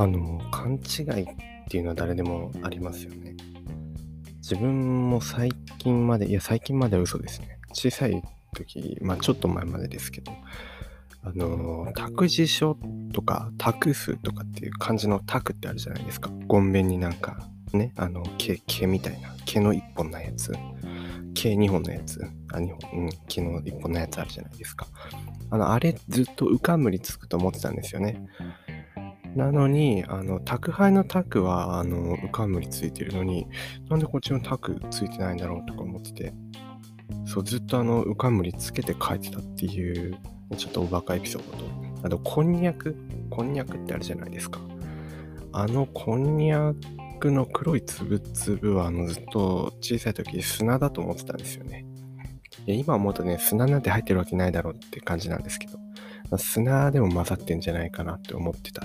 あの、勘違いっていうのは誰でもありますよね。自分も最近まで、いや、最近までは嘘ですね。小さい時、まあちょっと前までですけど、あの、託児所とか、託すとかっていう漢字の託ってあるじゃないですか。ごんべんになんか、ね、あの、毛、毛みたいな、毛の一本のやつ。毛2本のやつ。あ、2本、うん、毛の1本のやつあるじゃないですか。あの、あれずっと浮かむりつくと思ってたんですよね。なのに、あの、宅配のタクは、あの、浮かむりついてるのに、なんでこっちのタクついてないんだろうとか思ってて、そう、ずっとあの、浮かむりつけて書いてたっていう、ちょっとおバカエピソードと、あと、こんにゃく、こんにゃくってあるじゃないですか。あの、こんにゃくの黒いつぶつぶは、あの、ずっと小さい時砂だと思ってたんですよね。いや今思うとね、砂なんて入ってるわけないだろうって感じなんですけど、砂でも混ざってんじゃないかなって思ってた。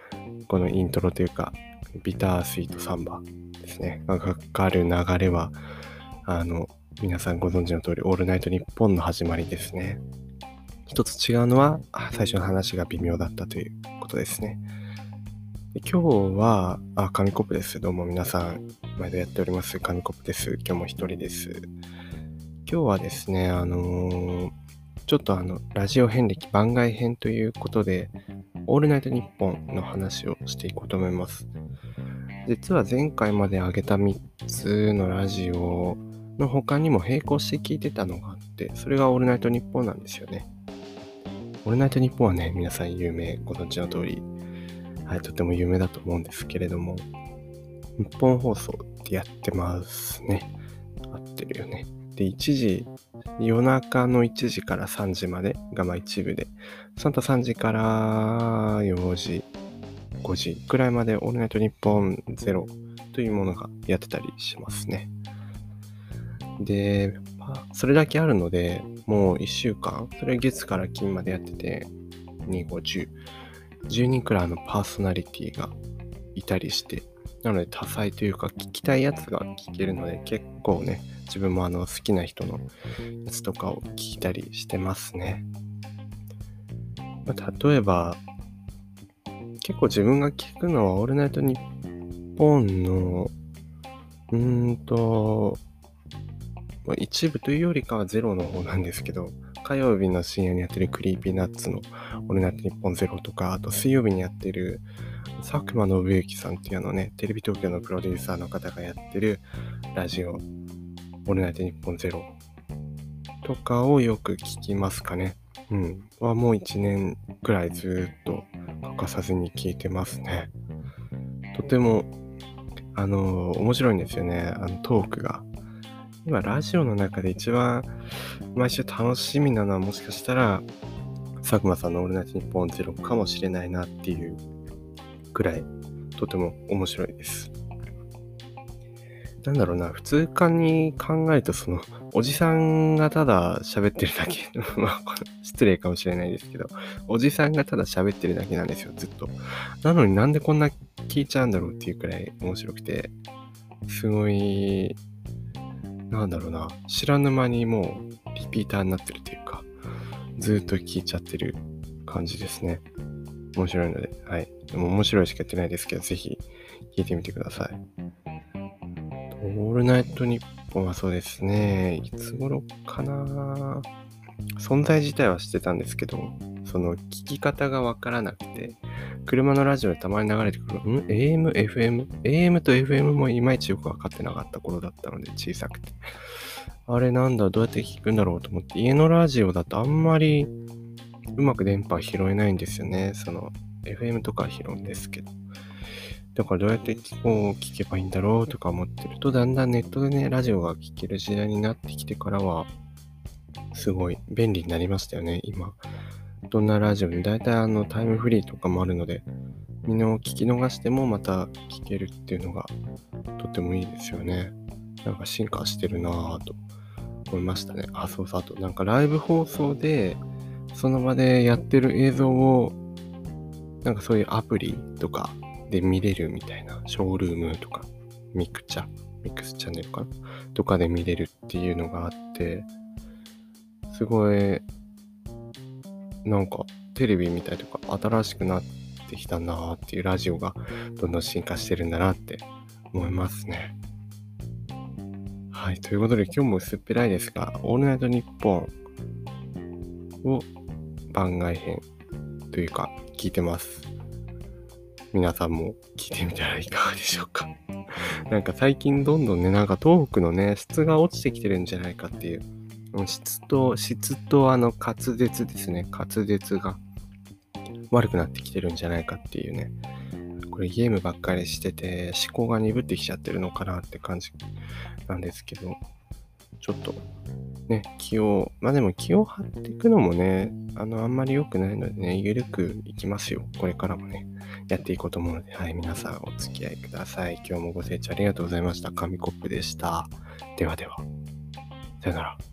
このイントロというか、ビタースイートサンバですね、がかかる流れは、あの、皆さんご存知の通り、オールナイトニッポンの始まりですね。一つ違うのは、最初の話が微妙だったということですね。今日は、あ、紙コップです。どうも皆さん、毎度やっております。紙コップです。今日も一人です。今日はですね、あのー、ちょっとあの、ラジオ遍歴番外編ということで、オールナイトニッポンの話をしていこうと思います。実は前回まで上げた3つのラジオの他にも並行して聞いてたのがあって、それがオールナイトニッポンなんですよね。オールナイトニッポンはね、皆さん有名、ご存知の通り、はい、とても有名だと思うんですけれども、日本放送ってやってますね。合ってるよね。で、1時、夜中の1時から3時までがまあ一部で、その後3時から4時、5時くらいまでオールナイトニッポンゼロというものがやってたりしますね。で、それだけあるので、もう1週間、それは月から金までやってて、2、5、10、10人くらいのパーソナリティがいたりして、なので多彩というか聞きたいやつが聞けるので結構ね、自分もあの好きな人のやつとかを聞いたりしてますね。まあ、例えば、結構自分が聞くのは、オールナイトニッポンの、うーんと、まあ、一部というよりかはゼロの方なんですけど、火曜日の深夜にやってる Creepy Nuts のオールナイトニッポンゼロとか、あと水曜日にやってる佐久間宣行さんっていうあのね、テレビ東京のプロデューサーの方がやってるラジオ、オールナイトニッポンゼロとかをよく聞きますかね。うん。はもう一年くらいずっと欠かさずに聞いてますね。とても、あの、面白いんですよね。あのトークが。今、ラジオの中で一番毎週楽しみなのはもしかしたら、佐久間さんのオールナイトニッポンゼロかもしれないなっていうくらい、とても面白いです。なんだろうな、普通科に考えると、その、おじさんがただ喋ってるだけ。ま、失礼かもしれないですけど、おじさんがただ喋ってるだけなんですよ、ずっと。なのになんでこんな聞いちゃうんだろうっていうくらい面白くて、すごい、なんだろうな、知らぬ間にもうリピーターになってるというか、ずっと聞いちゃってる感じですね。面白いので、はい。でも面白いしかやってないですけど、ぜひ聞いてみてください。オールナイトニッポンはそうですね。いつ頃かな？存在自体は知ってたんですけど、その聞き方がわからなくて、車のラジオでたまに流れてくる、ん ?AM、FM? AM と FM もいまいちよくわかってなかった頃だったので、小さくて。あれなんだ、どうやって聞くんだろうと思って、家のラジオだとあんまりうまく電波拾えないんですよね。その、FM とか拾うんですけど。だからどうやってこう聞けばいいんだろうとか思ってると、だんだんネットでね、ラジオが聞ける時代になってきてからは、すごい便利になりましたよね、今。どんなラジオに、だいたいあのタイムフリーとかもあるので、みんなを聞き逃してもまた聞けるっていうのがとってもいいですよね。なんか進化してるなぁと思いましたね。あ、そうそう、あとなんかライブ放送でその場でやってる映像をなんかそういうアプリとかで見れるみたいな、ショールームとか、ミクチャ、ミックスチャンネルかなとかで見れるっていうのがあって、すごい、なんかテレビみたいとか新しくなってきたなーっていうラジオがどんどん進化してるんだなって思いますね。はい。ということで今日も薄っぺらいですが、オールナイトニッポンを番外編というか聞いてます。皆さんも聞いてみたらいかがでしょうか。なんか最近どんどんね、なんかトークのね、質が落ちてきてるんじゃないかっていう。質と、質とあの滑舌ですね。滑舌が悪くなってきてるんじゃないかっていうね。これゲームばっかりしてて思考が鈍ってきちゃってるのかなって感じなんですけど、ちょっとね、気を、まあでも気を張っていくのもね、あの、あんまり良くないのでね、ゆるくいきますよ。これからもね、やっていこうと思うので、はい、皆さんお付き合いください。今日もご清聴ありがとうございました。紙コップでした。ではでは、さよなら。